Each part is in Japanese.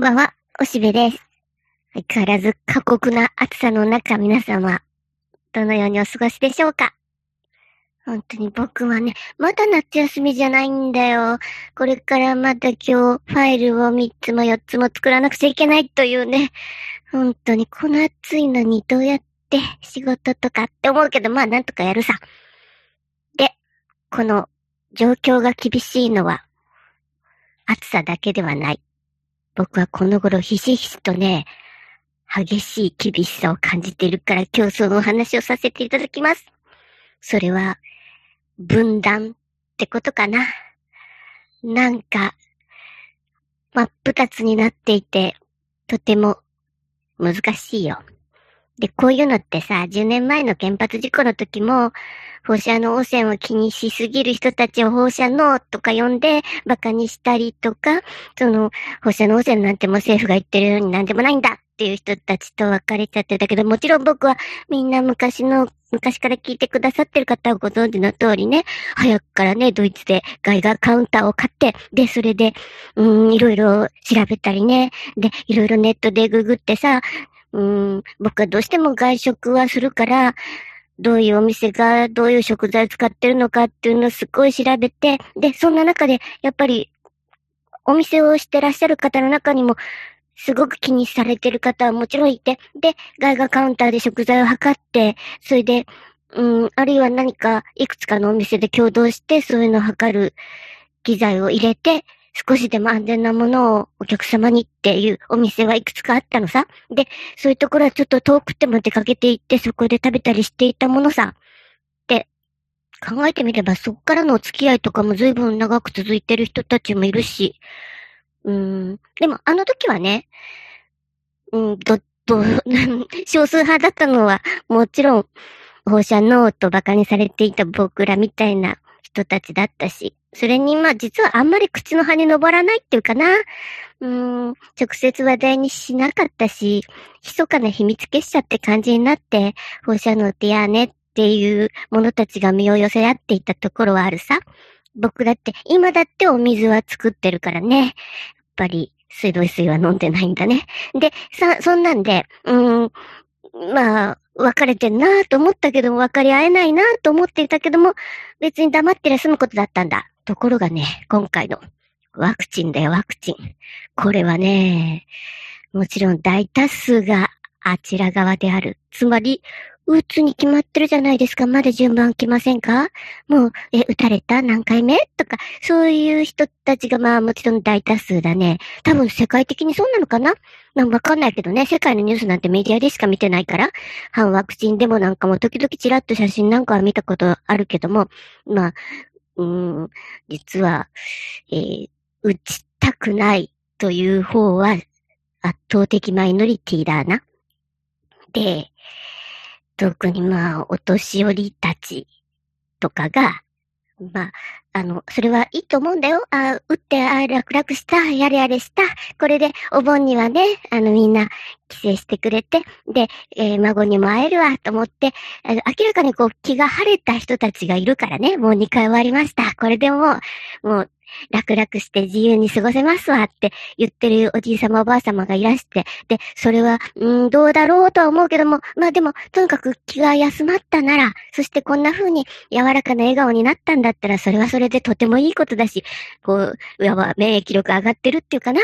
んばんは、おしべです。相変わらず過酷な暑さの中皆様、どのようにお過ごしでしょうか？本当に僕はね、まだ夏休みじゃないんだよ。これからまた今日ファイルを3つも4つも作らなくちゃいけないというね。本当にこの暑いのにどうやって仕事とかって思うけど、まあなんとかやるさ。で、この状況が厳しいのは暑さだけではない。僕はこの頃ひしひしとね、激しい厳しさを感じているから今日そのお話をさせていただきます。それは、分断ってことかな。なんか、真っ二つになっていて、とても難しいよ。で、こういうのってさ、10年前の原発事故の時も、放射能汚染を気にしすぎる人たちを放射能とか呼んで馬鹿にしたりとか、その、放射能汚染なんても政府が言ってるようになんでもないんだっていう人たちと別れちゃってたけど、もちろん僕はみんな昔の昔から聞いてくださってる方はご存知の通りね、早くからね、ドイツでガイガーカウンターを買って、で、それで、うん、いろいろ調べたりね、で、いろいろネットでググってさ、うん、僕はどうしても外食はするから、どういうお店がどういう食材を使ってるのかっていうのをすごい調べて、で、そんな中で、やっぱり、お店をしてらっしゃる方の中にも、すごく気にされてる方はもちろんいて、で、外貨カウンターで食材を測って、それで、うん、あるいは何か、いくつかのお店で共同して、そういうのを測る機材を入れて、少しでも安全なものをお客様にっていうお店はいくつかあったのさ。で、そういうところはちょっと遠くても出かけて行ってそこで食べたりしていたものさ。で、考えてみればそっからのお付き合いとかも随分長く続いてる人たちもいるし。うーん。でもあの時はね、うん、ど、ど、少数派だったのはもちろん放射能と馬鹿にされていた僕らみたいな人たちだったし、それに、まあ、実はあんまり口の葉に登らないっていうかな。うん、直接話題にしなかったし、密かな秘密結社って感じになって、放射能ってやーねっていう者たちが身を寄せ合っていたところはあるさ。僕だって、今だってお水は作ってるからね。やっぱり、水道水は飲んでないんだね。で、さ、そんなんで、うん、まあ、別れてんなと思ったけども、分かり合えないなと思っていたけども、別に黙ってりゃ済むことだったんだ。ところがね、今回のワクチンだよ、ワクチン。これはね、もちろん大多数があちら側である。つまり、打つに決まってるじゃないですか。まだ順番来ませんか？もう、え、打たれた？何回目？とか、そういう人たちがまあもちろん大多数だね。多分世界的にそうなのかな？まあわかんないけどね。世界のニュースなんてメディアでしか見てないから、反ワクチンでもなんかも時々ちらっと写真なんかは見たことあるけども、まあ、うん、実は、えー、打ちたくないという方は圧倒的マイノリティだな。で、特にまあ、お年寄りたちとかが、まあ、あの、それはいいと思うんだよ。あ、打って、あ、楽々した、やれやれした。これで、お盆にはね、あの、みんな、帰省してくれて、で、えー、孫にも会えるわ、と思って、あの明らかにこう、気が晴れた人たちがいるからね、もう2回終わりました。これでもう、もう、楽々して自由に過ごせますわって言ってるおじいさまおばあさまがいらして、で、それは、うん、どうだろうとは思うけども、まあでも、とにかく気が休まったなら、そしてこんな風に柔らかな笑顔になったんだったら、それはそれでとてもいいことだし、こう、上は免疫力上がってるっていうかな、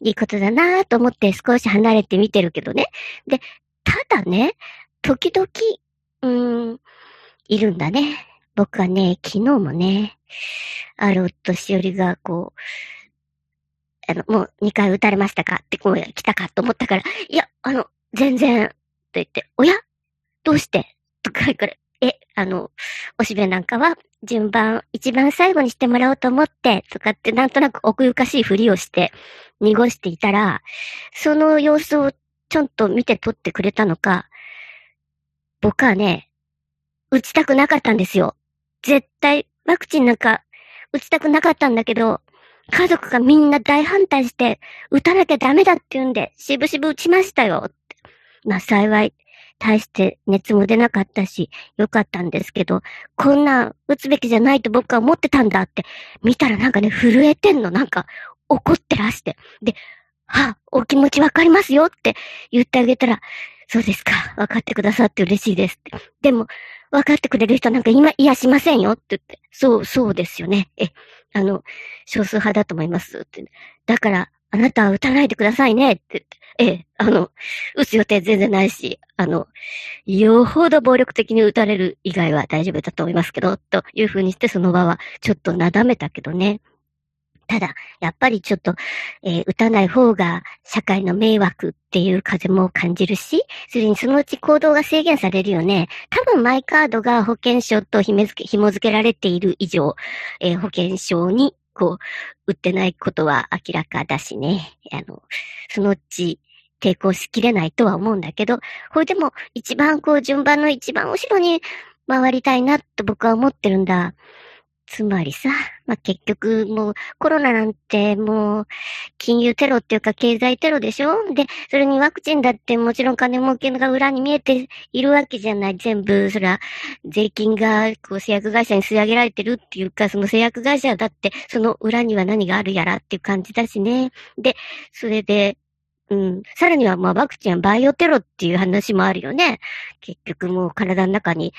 いいことだなぁと思って少し離れて見てるけどね。で、ただね、時々、うーん、いるんだね。僕はね、昨日もね、あるお年寄りが、こう、あの、もう2回撃たれましたか？ってこう来たかと思ったから、いや、あの、全然、と言って、おや？どうして？とか言うから、え、あの、おしべなんかは、順番、一番最後にしてもらおうと思って、とかってなんとなく奥ゆかしいふりをして、濁していたら、その様子をちょんと見て撮ってくれたのか、僕はね、打ちたくなかったんですよ。絶対、ワクチンなんか打ちたくなかったんだけど、家族がみんな大反対して、打たなきゃダメだって言うんで、しぶしぶ打ちましたよ。まあ幸い、大して熱も出なかったし、よかったんですけど、こんな打つべきじゃないと僕は思ってたんだって、見たらなんかね、震えてんの、なんか怒ってらして。で、はあお気持ちわかりますよって言ってあげたら、そうですか。分かってくださって嬉しいです。でも、分かってくれる人なんか今、いやしませんよって言って。そう、そうですよね。え、あの、少数派だと思いますって。だから、あなたは打たないでくださいねって言って。ええ、あの、打つ予定全然ないし、あの、よほど暴力的に打たれる以外は大丈夫だと思いますけど、というふうにしてその場はちょっとなだめたけどね。ただ、やっぱりちょっと、えー、打たない方が社会の迷惑っていう風も感じるし、それにそのうち行動が制限されるよね。多分マイカードが保険証と紐付け、紐付けられている以上、えー、保険証に、こう、打ってないことは明らかだしね。あの、そのうち抵抗しきれないとは思うんだけど、これでも一番こう順番の一番後ろに回りたいなと僕は思ってるんだ。つまりさ、まあ、結局もうコロナなんてもう金融テロっていうか経済テロでしょ？で、それにワクチンだってもちろん金儲けが裏に見えているわけじゃない。全部、そら、税金がこう製薬会社に吸い上げられてるっていうか、その製薬会社だってその裏には何があるやらっていう感じだしね。で、それで、うん。さらには、まあ、ワクチンはバイオテロっていう話もあるよね。結局もう体の中に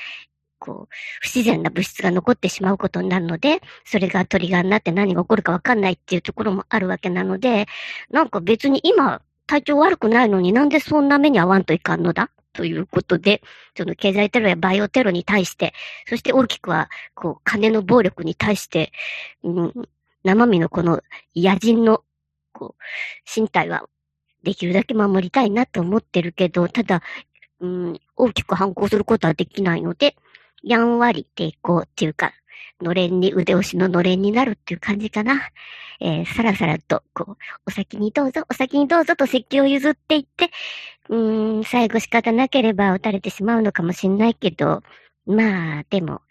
こう、不自然な物質が残ってしまうことになるので、それがトリガーになって何が起こるかわかんないっていうところもあるわけなので、なんか別に今、体調悪くないのになんでそんな目に遭わんといかんのだ？ということで、その経済テロやバイオテロに対して、そして大きくは、こう、金の暴力に対して、うん、生身のこの野人の、こう、身体はできるだけ守りたいなと思ってるけど、ただ、うん、大きく反抗することはできないので、やんわり抵抗っていうか、のれんに、腕押しののれんになるっていう感じかな。えー、さらさらと、こう、お先にどうぞ、お先にどうぞと席を譲っていって、うーん、最後仕方なければ撃たれてしまうのかもしんないけど、まあ、でも、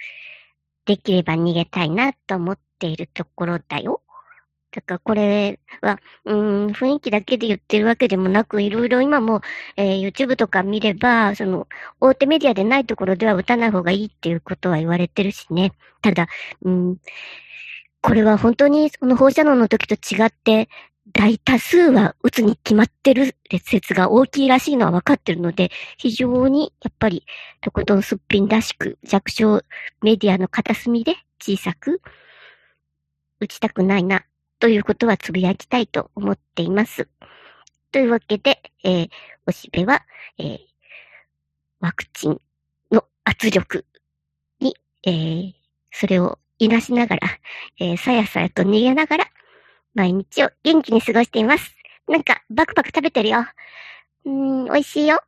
できれば逃げたいなと思っているところだよ。だからこれは、うん、雰囲気だけで言ってるわけでもなく、いろいろ今も、えー、YouTube とか見れば、その、大手メディアでないところでは打たない方がいいっていうことは言われてるしね。ただ、うん、これは本当にその放射能の時と違って、大多数は打つに決まってる説が大きいらしいのは分かってるので、非常にやっぱり、とことんすっぴんらしく、弱小メディアの片隅で小さく打ちたくないなということはつぶやきたいと思っています。というわけで、えー、おしべは、えー、ワクチンの圧力に、えー、それをいなしながら、えー、さやさやと逃げながら、毎日を元気に過ごしています。なんか、バクバク食べてるよ。うーん、美味しいよ。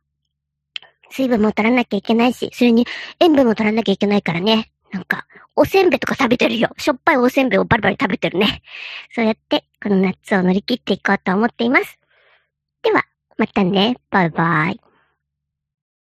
水分も取らなきゃいけないし、それに塩分も取らなきゃいけないからね。なんか、おせんべいとか食べてるよ。しょっぱいおせんべいをバリバリ食べてるね。そうやって、この夏を乗り切っていこうと思っています。では、またね。バイバイ。